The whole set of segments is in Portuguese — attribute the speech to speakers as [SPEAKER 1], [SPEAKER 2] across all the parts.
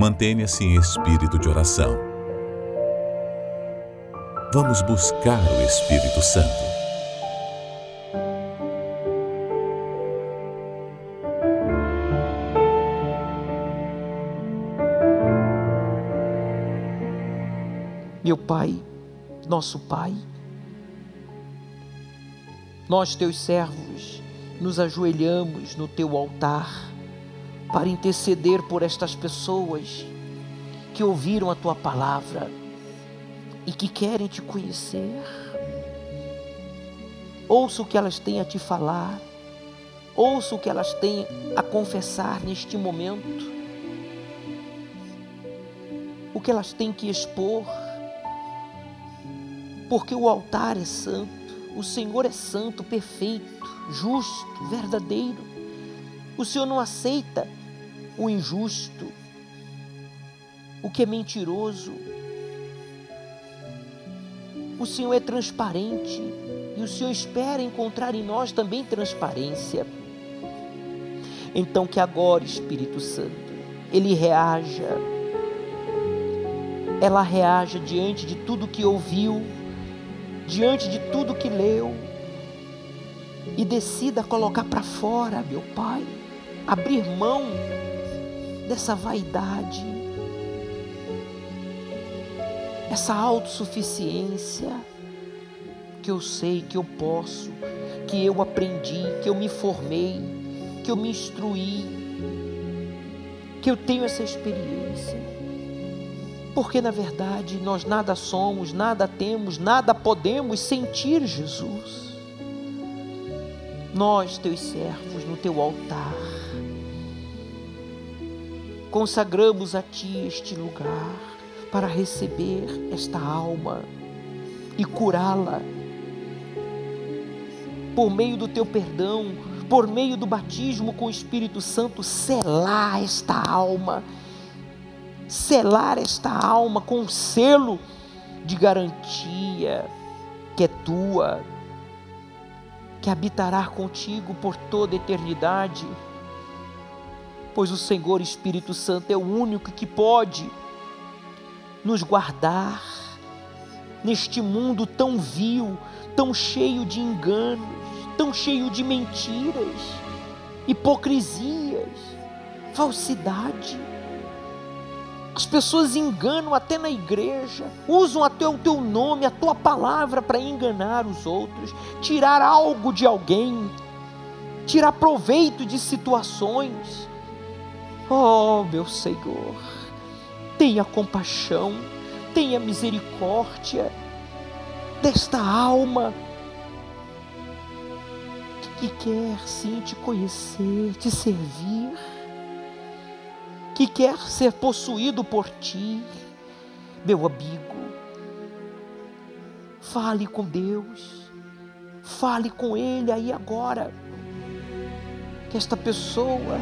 [SPEAKER 1] Mantenha-se em espírito de oração. Vamos buscar o Espírito Santo.
[SPEAKER 2] Meu Pai, nosso Pai, nós, teus servos, nos ajoelhamos no teu altar para interceder por estas pessoas que ouviram a tua palavra e que querem te conhecer. Ouça o que elas têm a te falar, ouça o que elas têm a confessar neste momento, o que elas têm que expor, porque o altar é santo, o Senhor é santo, perfeito, justo, verdadeiro. O Senhor não aceita o injusto, o que é mentiroso. O Senhor é transparente e o Senhor espera encontrar em nós também transparência. Então, que agora, Espírito Santo, Ele reaja, ela reaja diante de tudo que ouviu, diante de tudo que leu, e decida colocar para fora, meu Pai, abrir mão dessa vaidade, essa autossuficiência que eu sei que eu posso, que eu aprendi, que eu me formei, que eu me instruí, que eu tenho essa experiência. Porque na verdade nós nada somos, nada temos, nada podemos sentir Jesus. Nós, teus servos, no teu altar, consagramos a Ti este lugar para receber esta alma e curá-la. Por meio do Teu perdão, por meio do batismo com o Espírito Santo, selar esta alma, selar esta alma com um selo de garantia que é tua, que habitará contigo por toda a eternidade pois o Senhor Espírito Santo é o único que pode nos guardar neste mundo tão vil, tão cheio de enganos, tão cheio de mentiras, hipocrisias, falsidade. As pessoas enganam até na igreja, usam até o teu nome, a tua palavra para enganar os outros, tirar algo de alguém, tirar proveito de situações. Oh, meu Senhor, tenha compaixão, tenha misericórdia desta alma que quer sim te conhecer, te servir, que quer ser possuído por ti, meu amigo. Fale com Deus, fale com Ele aí agora, que esta pessoa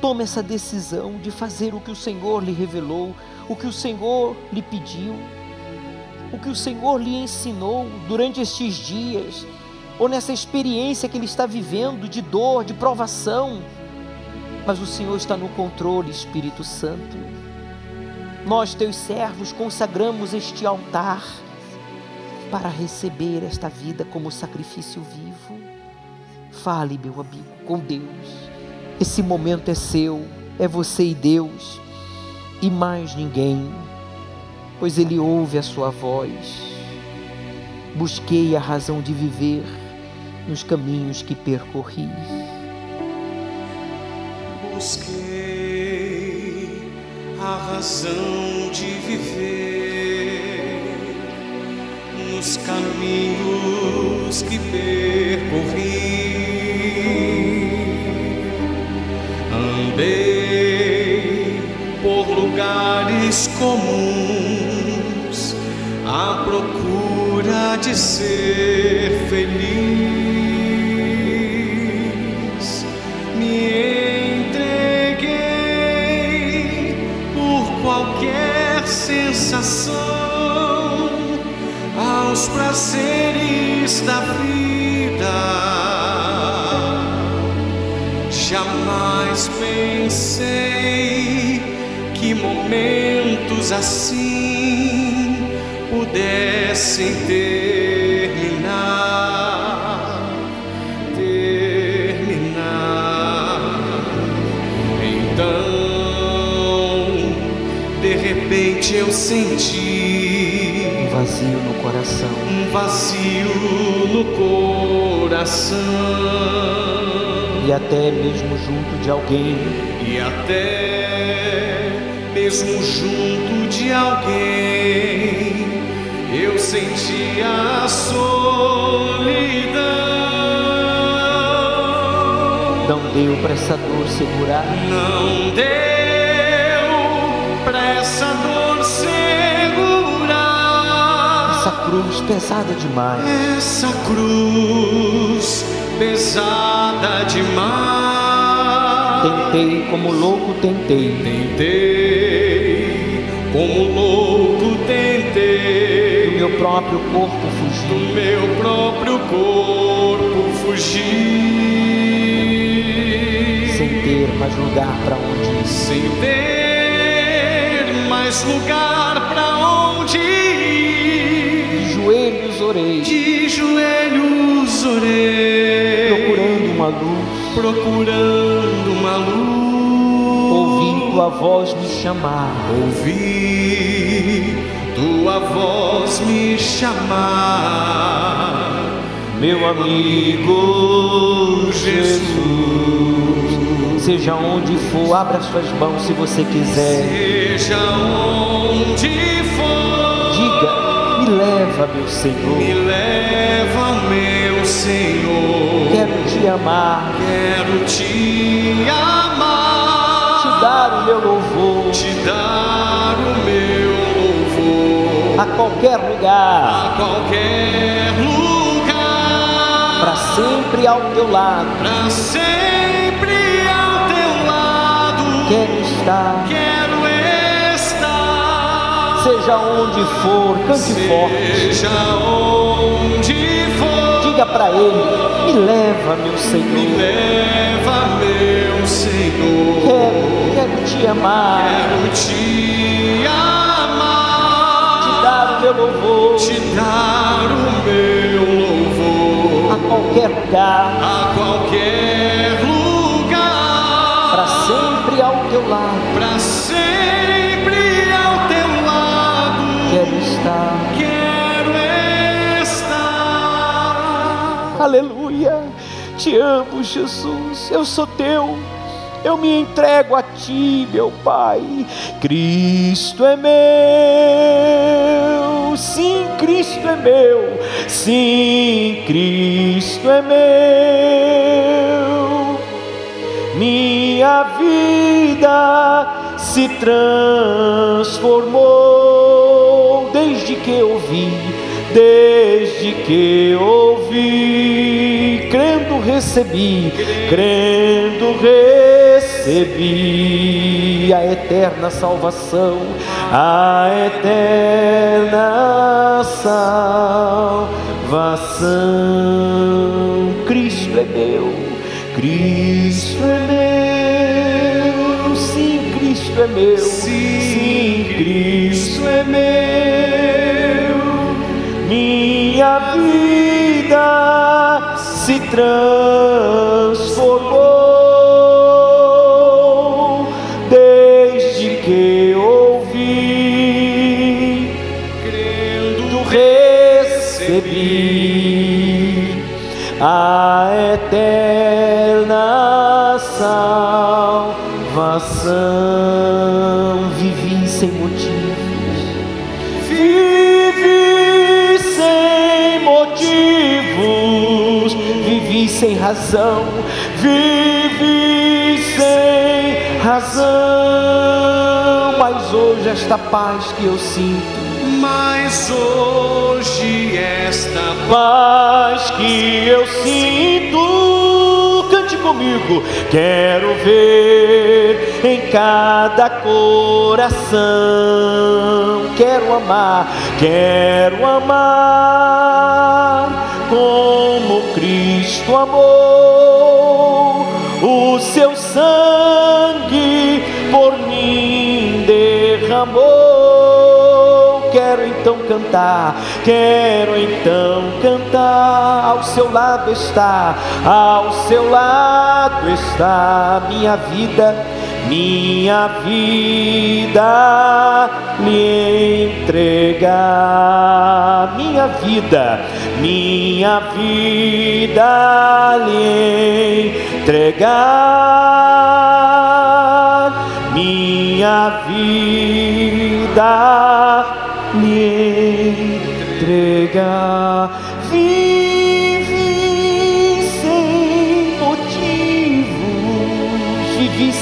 [SPEAKER 2] Tome essa decisão de fazer o que o Senhor lhe revelou, o que o Senhor lhe pediu, o que o Senhor lhe ensinou durante estes dias, ou nessa experiência que ele está vivendo de dor, de provação. Mas o Senhor está no controle, Espírito Santo. Nós, teus servos, consagramos este altar para receber esta vida como sacrifício vivo. Fale, meu amigo, com Deus esse momento é seu, é você e Deus, e mais ninguém, pois Ele ouve a sua voz. Busquei a razão de viver nos caminhos que percorri.
[SPEAKER 3] Busquei a razão de viver nos caminhos que percorri Andei por lugares comuns à procura de ser feliz. Me entreguei por qualquer sensação aos prazeres da vida Pensei que momentos assim pudessem terminar, terminar. Então, de repente eu senti
[SPEAKER 2] Um vazio no coração.
[SPEAKER 3] um vazio no coração.
[SPEAKER 2] E até mesmo junto de alguém
[SPEAKER 3] E até mesmo junto de alguém eu senti a solidão.
[SPEAKER 2] não deu para essa dor segurar.
[SPEAKER 3] Não deu pra essa dor segurar.
[SPEAKER 2] Essa cruz pesada demais.
[SPEAKER 3] Essa cruz pesada demais.
[SPEAKER 2] Tentei como louco, tentei.
[SPEAKER 3] Tentei, como louco
[SPEAKER 2] Do
[SPEAKER 3] tentei,
[SPEAKER 2] meu próprio corpo
[SPEAKER 3] do
[SPEAKER 2] fugir.
[SPEAKER 3] meu próprio corpo fugir,
[SPEAKER 2] Sem ter mais lugar para onde ir.
[SPEAKER 3] sem ter mais lugar pra onde ir.
[SPEAKER 2] De joelhos orei,
[SPEAKER 3] De joelhos orei,
[SPEAKER 2] procurando uma luz.
[SPEAKER 3] procurando uma luz.
[SPEAKER 2] Ouvi tua voz me chamar.
[SPEAKER 3] Ouvi tua voz me chamar,
[SPEAKER 2] Meu amigo Jesus. Seja onde for, abra suas mãos se você quiser.
[SPEAKER 3] seja onde for.
[SPEAKER 2] Me leva, meu
[SPEAKER 3] Me
[SPEAKER 2] Senhor.
[SPEAKER 3] leva, meu Senhor.
[SPEAKER 2] Quero te amar,
[SPEAKER 3] Quero te amar,
[SPEAKER 2] te dar o meu louvor
[SPEAKER 3] te dar o meu louvor
[SPEAKER 2] a qualquer lugar,
[SPEAKER 3] a qualquer lugar,
[SPEAKER 2] para sempre ao teu lado.
[SPEAKER 3] pra sempre ao teu lado.
[SPEAKER 2] Quero estar,
[SPEAKER 3] Quero estar,
[SPEAKER 2] seja onde for, cante forte.
[SPEAKER 3] seja onde for.
[SPEAKER 2] Diga para ele, me leva, meu
[SPEAKER 3] Me
[SPEAKER 2] Senhor.
[SPEAKER 3] leva, meu Senhor.
[SPEAKER 2] Quero, quero te amar,
[SPEAKER 3] Quero te
[SPEAKER 2] te
[SPEAKER 3] amar,
[SPEAKER 2] dar o meu louvor
[SPEAKER 3] te dar o meu louvor
[SPEAKER 2] a qualquer lugar,
[SPEAKER 3] a qualquer lugar,
[SPEAKER 2] para sempre ao teu lado.
[SPEAKER 3] pra sempre
[SPEAKER 2] Aleluia. Te amo, Jesus. Eu sou teu. Eu me entrego a ti, meu Pai. Cristo é meu. Sim, Cristo é meu. Sim, Cristo é meu. Minha vida se transformou desde que eu vi, desde que ouvi, crendo recebi, crendo recebi a eterna salvação, a eterna salvação. Cristo é meu. Cristo é meu, sim, Cristo é meu, Minha vida se transformou desde que ouvi,
[SPEAKER 3] Crendo
[SPEAKER 2] recebi a eterna razão, vivi sem razão. Mas hoje esta paz que eu sinto
[SPEAKER 3] Mas hoje esta
[SPEAKER 2] paz que eu sinto, cante comigo. Quero ver em cada coração. Quero amar, quero amar como Cristo amou. o seu sangue por mim derramou. Quero então cantar, quero então cantar. Ao seu lado está, ao seu lado está minha vida minha vida lhe entregar, minha vida, minha vida lhe entregar, minha vida lhe entregar.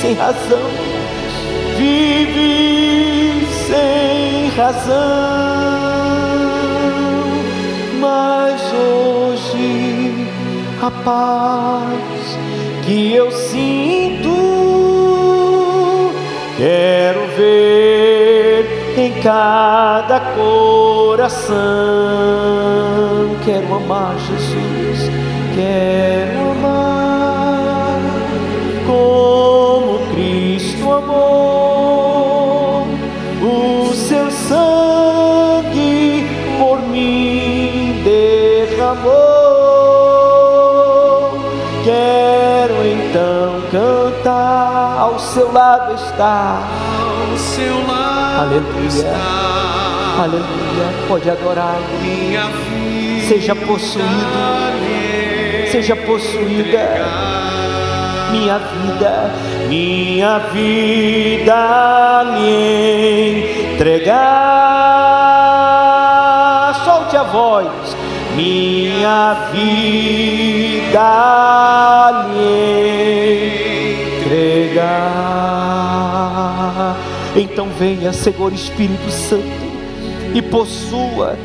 [SPEAKER 2] Sem razão, vivi sem razão mas hoje a paz que eu sinto, quero ver em cada coração. Quero amar Jesus, quero ao seu lado está.
[SPEAKER 3] Ao seu lado
[SPEAKER 2] Aleluia.
[SPEAKER 3] está
[SPEAKER 2] Aleluia. Pode adorar.
[SPEAKER 3] minha vida.
[SPEAKER 2] Seja possuído. Seja possuída minha vida, minha vida lhe entregar. Solte a voz, minha vida lhe Então venha, Senhor Espírito Santo, e possua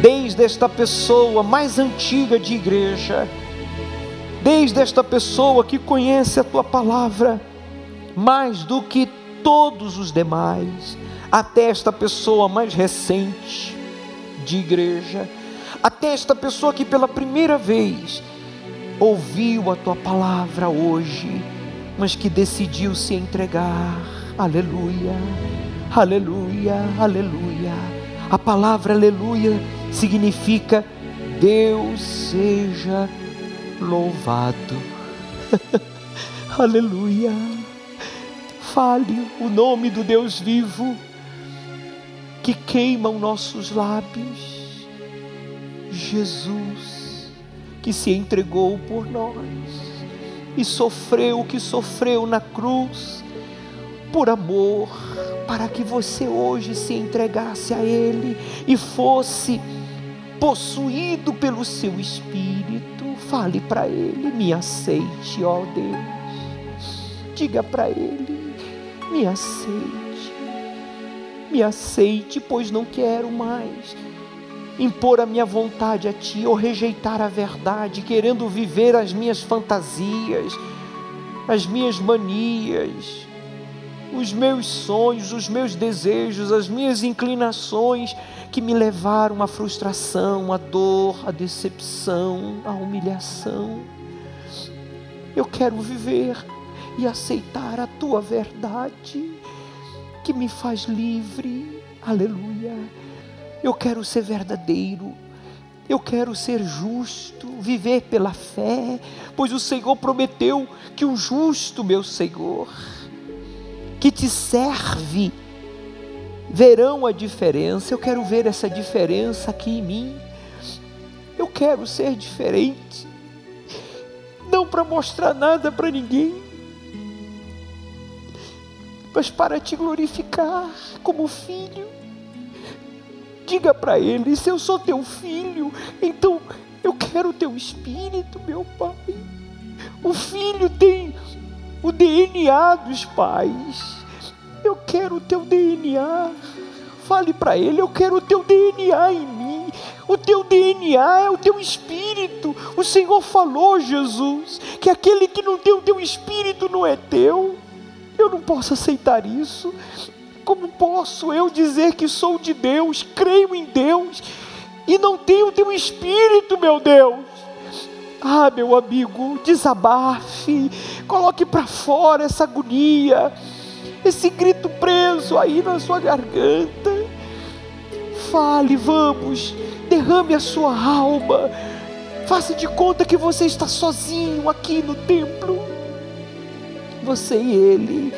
[SPEAKER 2] desde esta pessoa mais antiga de igreja desde esta pessoa que conhece a tua palavra mais do que todos os demais, até esta pessoa mais recente de igreja, até esta pessoa que pela primeira vez ouviu a tua palavra hoje, mas que decidiu se entregar. Aleluia, aleluia, aleluia. A palavra aleluia significa Deus seja louvado. Aleluia. Fale o nome do Deus vivo que queima os nossos lábios. Jesus, que se entregou por nós e sofreu o que sofreu na cruz por amor, para que você hoje se entregasse a Ele e fosse possuído pelo seu espírito. Fale para Ele, me aceite, ó Deus. Diga para Ele, me aceite, me aceite, pois não quero mais impor a minha vontade a Ti ou rejeitar a verdade, querendo viver as minhas fantasias, as minhas manias, os meus sonhos, os meus desejos, as minhas inclinações que me levaram à frustração, à dor, à decepção, à humilhação. Eu quero viver e aceitar a tua verdade que me faz livre. Aleluia. Eu quero ser verdadeiro. Eu quero ser justo, viver pela fé, pois o Senhor prometeu que o justo, meu Senhor, que te serve, verão a diferença. Eu quero ver essa diferença aqui em mim. Eu quero ser diferente, não para mostrar nada para ninguém, mas para te glorificar como filho. Diga para ele: se eu sou teu filho, então eu quero o teu espírito, meu pai. O filho tem o DNA dos pais. Eu quero o teu DNA. Fale para ele: eu quero o teu DNA em mim. O teu DNA é o teu espírito. O Senhor falou, Jesus, que aquele que não tem o teu espírito não é teu. Eu não posso aceitar isso. Como posso eu dizer que sou de Deus, creio em Deus e não tenho teu espírito, meu Deus? Ah, meu amigo, desabafe, Coloque para fora essa agonia, esse grito preso aí na sua garganta. Fale, vamos, derrame a sua alma. Faça de conta que você está sozinho aqui no templo. Você e ele,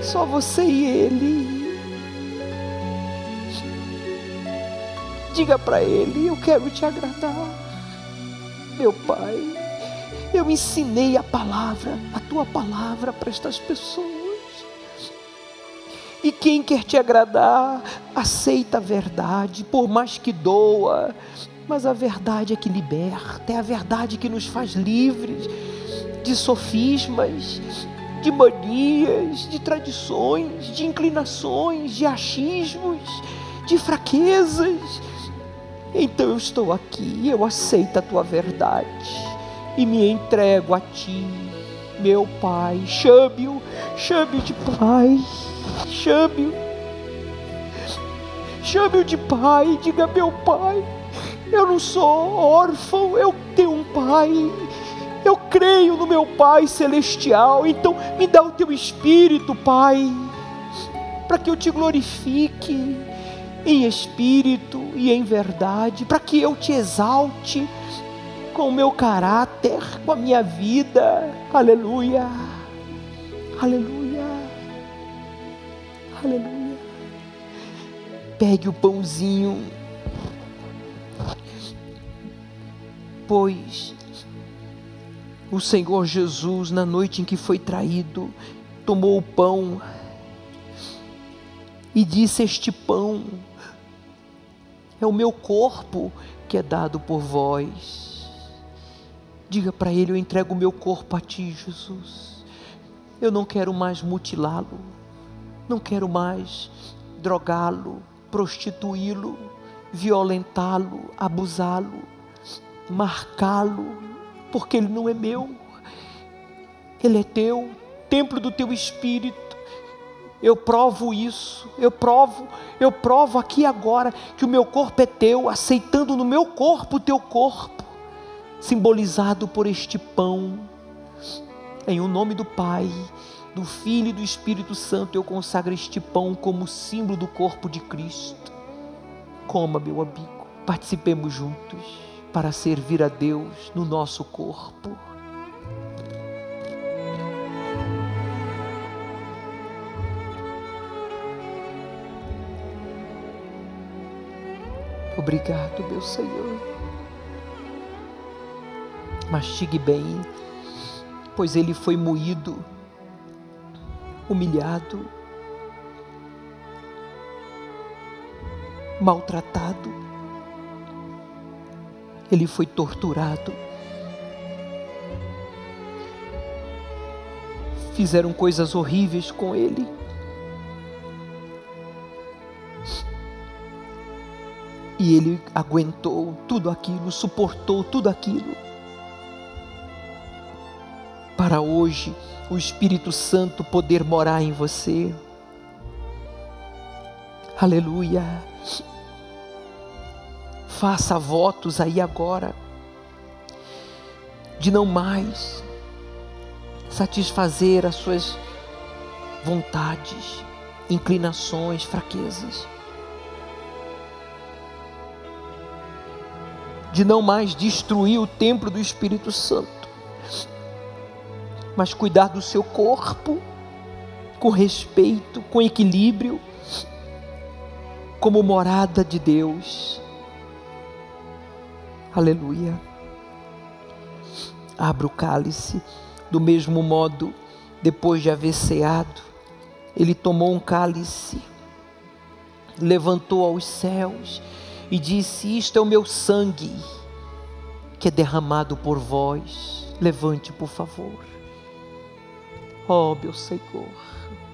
[SPEAKER 2] só você e ele. Diga para ele: Eu quero te agradar, meu Pai. Eu ensinei a palavra, a tua palavra para estas pessoas. E quem quer te agradar, aceita a verdade, por mais que doa, mas a verdade é que liberta, é a verdade que nos faz livres de sofismas, de manias, de tradições, de inclinações, de achismos, de fraquezas. Então eu estou aqui, eu aceito a tua verdade e me entrego a ti, meu Pai. Chame-o, chame-o de Pai, chame-o, chame-o de Pai, diga meu Pai. Eu não sou órfão, eu tenho um Pai. Eu creio no meu Pai celestial, então me dá o teu espírito, Pai, para que eu te glorifique em espírito e em verdade, para que eu te exalte com o meu caráter, com a minha vida. Aleluia. Aleluia. Aleluia. Pegue o pãozinho, pois o Senhor Jesus, na noite em que foi traído, tomou o pão e disse: Este pão é o meu corpo que é dado por vós. Diga para ele: Eu entrego o meu corpo a ti, Jesus. Eu não quero mais mutilá-lo, não quero mais drogá-lo, prostituí-lo, violentá-lo, abusá-lo, marcá-lo, porque ele não é meu, ele é teu, templo do teu espírito. Eu provo isso, eu provo, eu provo aqui agora que o meu corpo é teu, aceitando no meu corpo o teu corpo simbolizado por este pão. Em o nome do Pai, do Filho e do Espírito Santo, eu consagro este pão como símbolo do corpo de Cristo. Coma, meu amigo, participemos juntos para servir a Deus no nosso corpo. Obrigado, meu Senhor mastigue bem, pois ele foi moído, humilhado, maltratado, ele foi torturado. Fizeram coisas horríveis com ele. E ele aguentou tudo aquilo, suportou tudo aquilo para hoje o Espírito Santo poder morar em você. Aleluia. Faça votos aí agora de não mais satisfazer as suas vontades, inclinações, fraquezas. De não mais destruir o templo do Espírito Santo mas cuidar do seu corpo com respeito, com equilíbrio, como morada de Deus. Aleluia. Abra o cálice, do mesmo modo, depois de haver ceado, ele tomou um cálice, levantou aos céus e disse: Isto é o meu sangue que é derramado por vós. Levante, por favor. Oh, meu Senhor,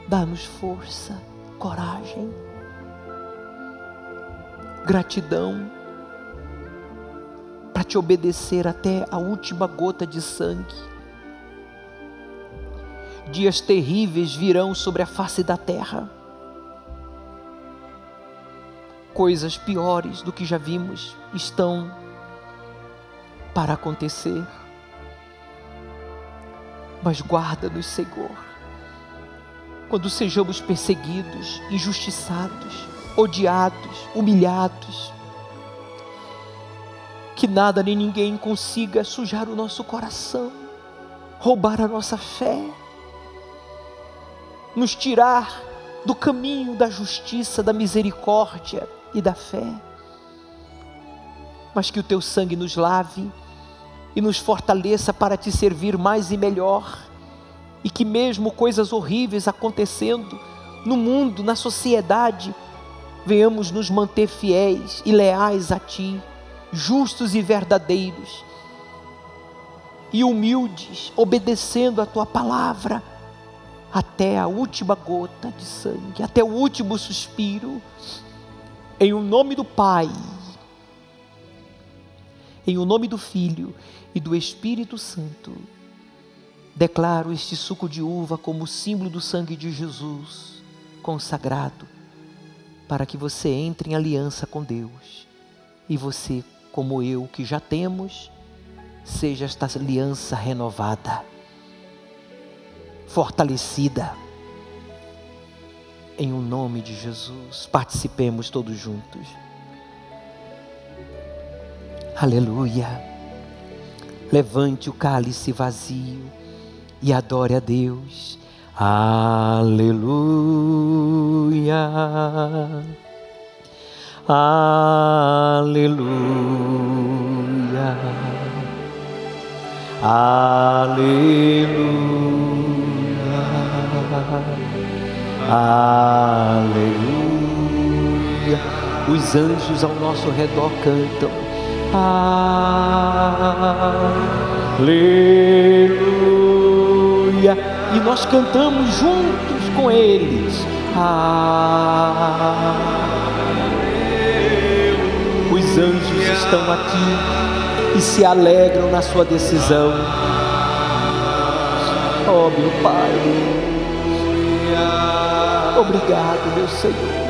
[SPEAKER 2] dá-nos força, coragem, gratidão para te obedecer até a última gota de sangue. Dias terríveis virão sobre a face da terra. Coisas piores do que já vimos estão para acontecer. Mas guarda-nos, Senhor, quando sejamos perseguidos, injustiçados, odiados, humilhados, que nada nem ninguém consiga sujar o nosso coração, roubar a nossa fé, nos tirar do caminho da justiça, da misericórdia e da fé. Mas que o teu sangue nos lave e nos fortaleça para te servir mais e melhor, e que mesmo coisas horríveis acontecendo no mundo, na sociedade, venhamos nos manter fiéis e leais a ti, justos e verdadeiros, e humildes, obedecendo a tua palavra até a última gota de sangue, até o último suspiro, em o nome do Pai, em o nome do Filho e do Espírito Santo, declaro este suco de uva como símbolo do sangue de Jesus consagrado, para que você entre em aliança com Deus e você, como eu, que já temos, seja esta aliança renovada, fortalecida. Em o um nome de Jesus, participemos todos juntos. Aleluia. Levante o cálice vazio e adore a Deus. Aleluia. Aleluia. Aleluia. Aleluia. Os anjos ao nosso redor cantam. Aleluia. E nós cantamos juntos com eles. Os anjos estão aqui e se alegram na sua decisão. Oh, meu Pai. Obrigado, meu Senhor.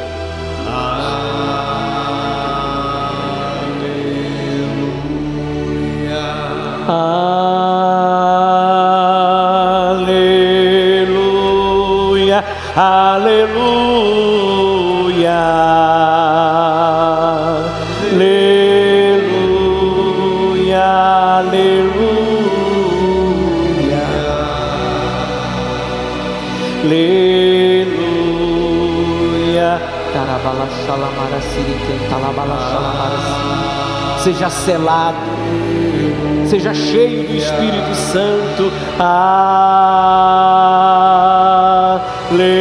[SPEAKER 2] Aleluia, aleluia, aleluia, aleluia, aleluia. Seja selado seja cheio do Espírito Santo. Aleluia.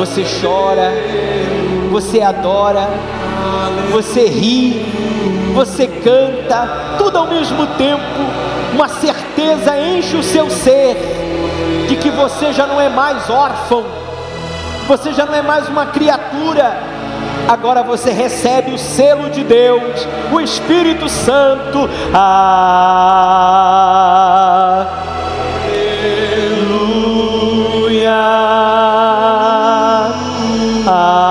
[SPEAKER 2] Você chora, você adora, você ri, você canta, tudo ao mesmo tempo. Uma certeza enche o seu ser de que você já não é mais órfão você já não é mais uma criatura, agora você recebe o selo de Deus, o Espírito Santo. Aleluia. Aleluia.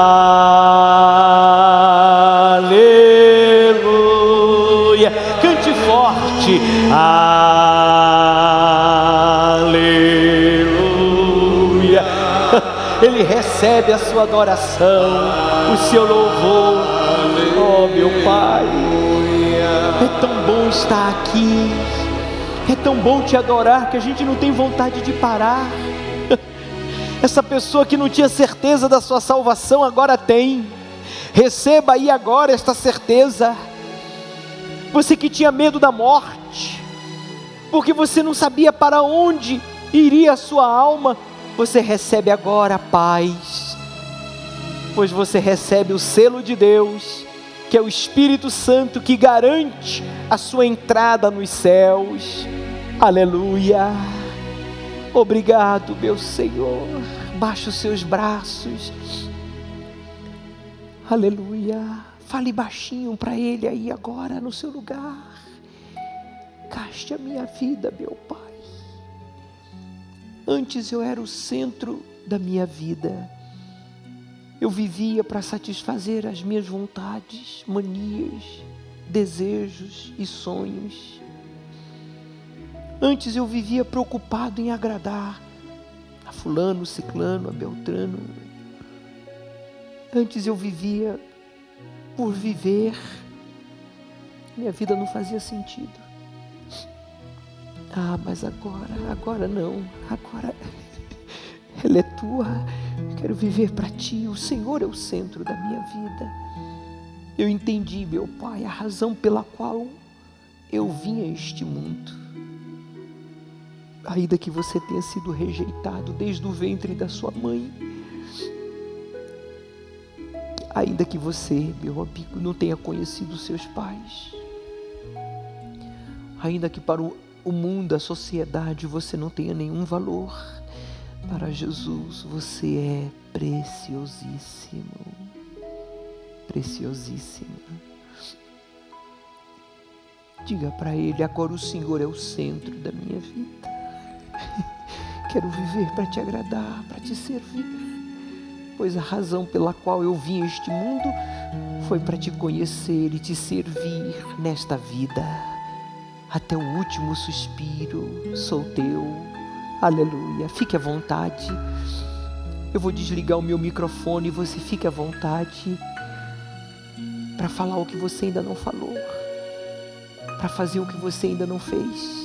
[SPEAKER 2] Ele recebe a sua adoração, o seu louvor. Oh, meu Pai, é tão bom estar aqui, é tão bom te adorar que a gente não tem vontade de parar. Essa pessoa que não tinha certeza da sua salvação agora tem. Receba aí agora esta certeza. Você que tinha medo da morte, porque você não sabia para onde iria a sua alma, você recebe agora a paz, pois você recebe o selo de Deus, que é o Espírito Santo que garante a sua entrada nos céus. Aleluia. Obrigado, meu Senhor. Baixe os seus braços. Aleluia. Fale baixinho para Ele aí agora no seu lugar. Caste a minha vida, meu Pai. Antes eu era o centro da minha vida, Eu vivia para satisfazer as minhas vontades, manias, desejos e sonhos. Antes eu vivia preocupado em agradar a Fulano, Ciclano, a Beltrano. Antes eu vivia por viver. Minha vida não fazia sentido. Ah, mas agora, agora não. Agora ela é tua. Quero viver para ti. O Senhor é o centro da minha vida. Eu entendi, meu Pai, a razão pela qual eu vim a este mundo. Ainda que você tenha sido rejeitado desde o ventre da sua mãe, ainda que você, meu amigo, não tenha conhecido seus pais, ainda que para o mundo, a sociedade, você não tenha nenhum valor, para Jesus você é preciosíssimo. Preciosíssima. Diga para Ele: agora o Senhor é o centro da minha vida. Quero viver para te agradar, para te servir, pois a razão pela qual eu vim a este mundo foi para te conhecer e te servir nesta vida. Até o último suspiro sou teu Aleluia. Fique à vontade. Eu vou desligar o meu microfone e você fique à vontade para falar o que você ainda não falou, para fazer o que você ainda não fez.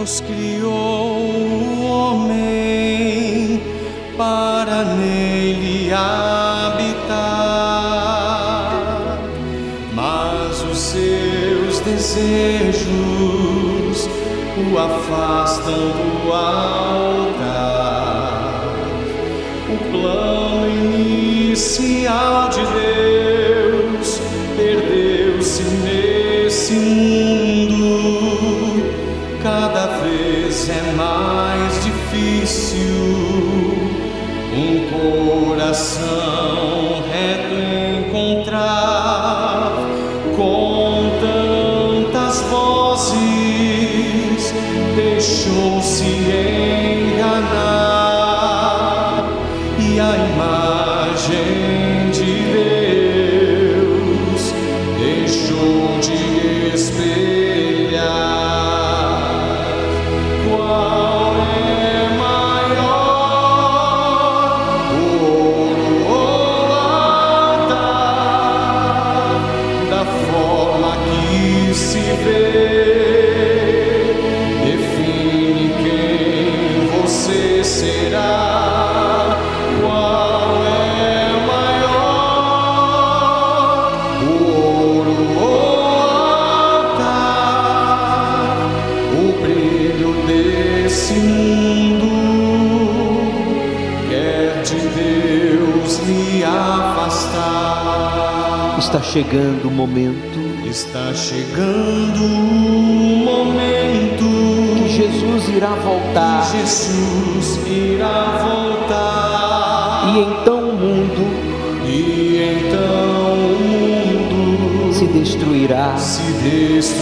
[SPEAKER 3] Criou
[SPEAKER 2] Está chegando o momento
[SPEAKER 3] Está chegando o momento
[SPEAKER 2] que Jesus irá voltar
[SPEAKER 3] Jesus irá voltar.
[SPEAKER 2] e então o mundo
[SPEAKER 3] E então o mundo
[SPEAKER 2] se destruirá.
[SPEAKER 3] se destruirá.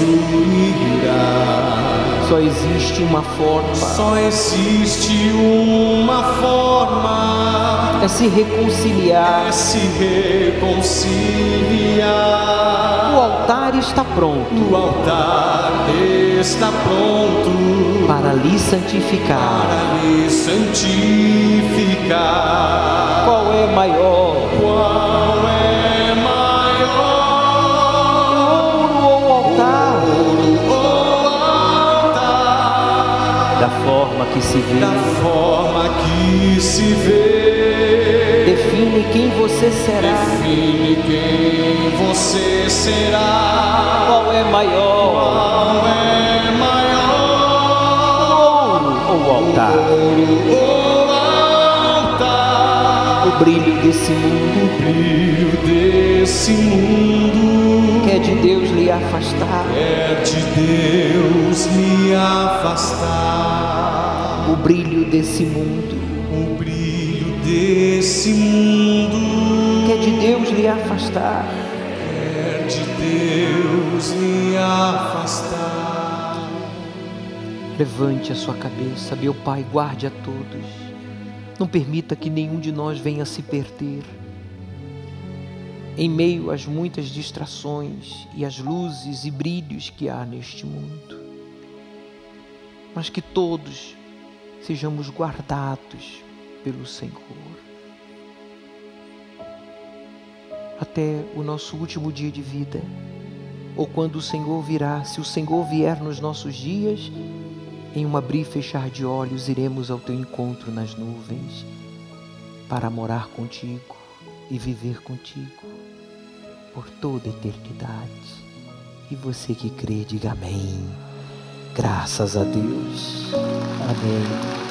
[SPEAKER 2] Só existe uma forma:
[SPEAKER 3] Só existe uma forma
[SPEAKER 2] é se reconciliar.
[SPEAKER 3] é se reconciliar.
[SPEAKER 2] O altar está pronto
[SPEAKER 3] O altar está pronto
[SPEAKER 2] para lhe santificar.
[SPEAKER 3] para lhe santificar.
[SPEAKER 2] Qual é maior?
[SPEAKER 3] Qual
[SPEAKER 2] você será.
[SPEAKER 3] Define quem você será.
[SPEAKER 2] Qual é maior,
[SPEAKER 3] Qual é maior?
[SPEAKER 2] o ouro ou o altar?
[SPEAKER 3] Ouro ou altar?
[SPEAKER 2] O brilho desse mundo
[SPEAKER 3] O brilho desse mundo
[SPEAKER 2] quer de Deus lhe afastar.
[SPEAKER 3] é de Deus me afastar.
[SPEAKER 2] O brilho desse mundo
[SPEAKER 3] O brilho desse mundo
[SPEAKER 2] quer de Deus lhe afastar.
[SPEAKER 3] é de Deus me afastar.
[SPEAKER 2] Levante a sua cabeça, meu Pai, guarde a todos. Não permita que nenhum de nós venha se perder. Em meio às muitas distrações e às luzes e brilhos que há neste mundo. Mas que todos sejamos guardados pelo Senhor. Até o nosso último dia de vida, ou quando o Senhor virá, se o Senhor vier nos nossos dias, em um abrir e fechar de olhos, iremos ao teu encontro nas nuvens para morar contigo e viver contigo por toda a eternidade. E você que crê, diga amém. Graças a Deus. Amém.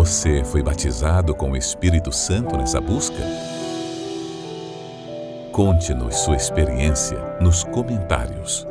[SPEAKER 1] Você foi batizado com o Espírito Santo nessa busca? Conte-nos sua experiência nos comentários.